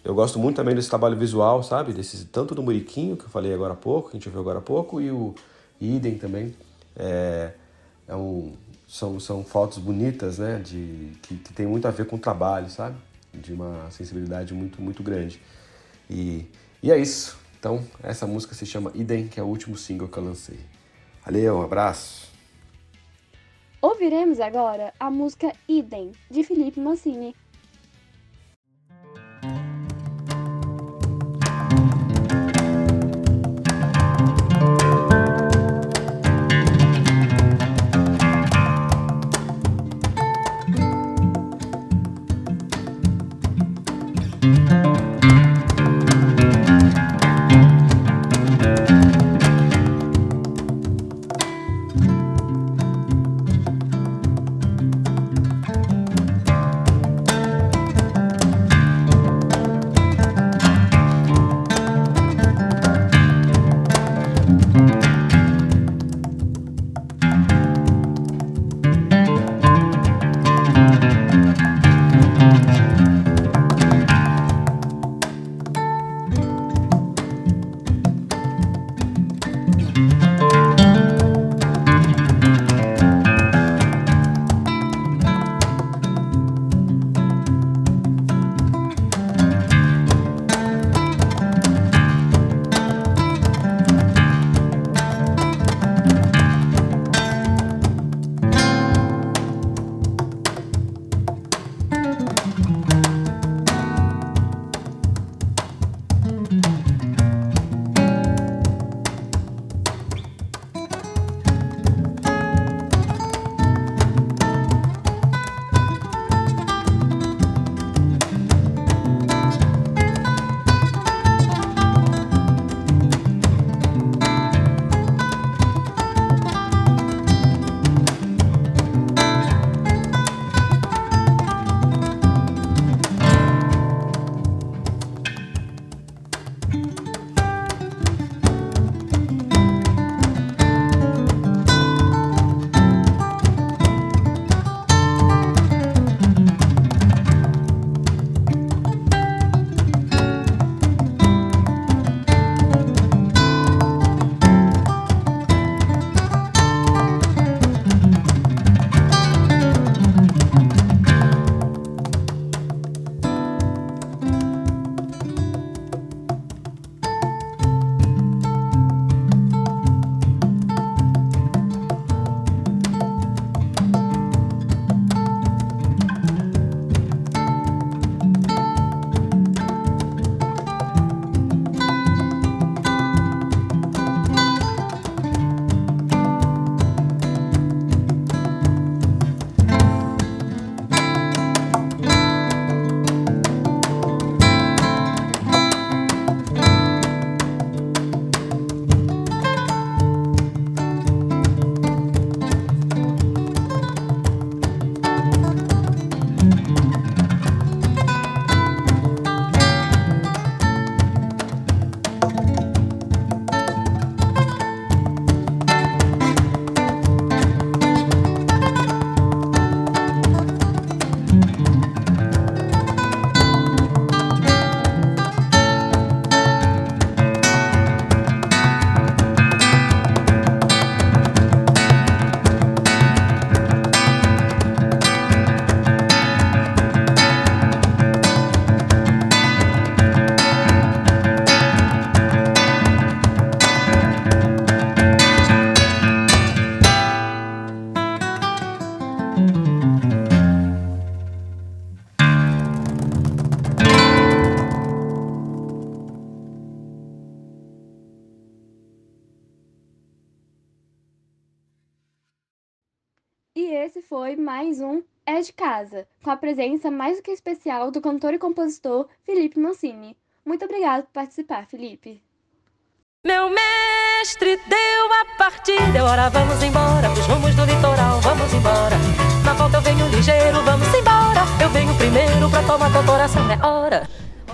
Speaker 13: Eu gosto muito também desse trabalho visual, sabe? Desse, tanto do Muriquinho, que eu falei agora há pouco, que a gente viu agora há pouco, e o Idem também. É, é um, são, são fotos bonitas, né? De, que, que tem muito a ver com o trabalho, sabe? De uma sensibilidade muito, muito grande. E, e é isso. Então, essa música se chama Idem, que é o último single que eu lancei. Valeu, um abraço!
Speaker 1: Ouviremos agora a música Idem, de Felipe Mancini. Casa, com a presença mais do que especial do cantor e compositor Felipe Mancini. Muito obrigado por participar, Felipe.
Speaker 14: Meu mestre deu a partida, hora vamos embora, pros rumos do litoral, vamos embora. Na volta eu venho ligeiro, vamos embora. Eu venho primeiro pra tomar teu coração, é hora.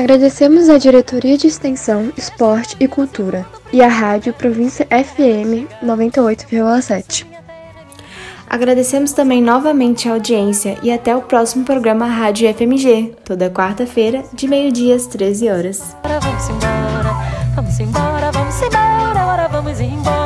Speaker 1: Agradecemos à Diretoria de Extensão, Esporte e Cultura e à Rádio Província FM 98,7.
Speaker 5: Agradecemos também novamente a audiência e até o próximo programa Rádio FMG, toda quarta-feira, de meio-dia às 13 horas.
Speaker 14: Vamos embora, vamos embora, vamos embora.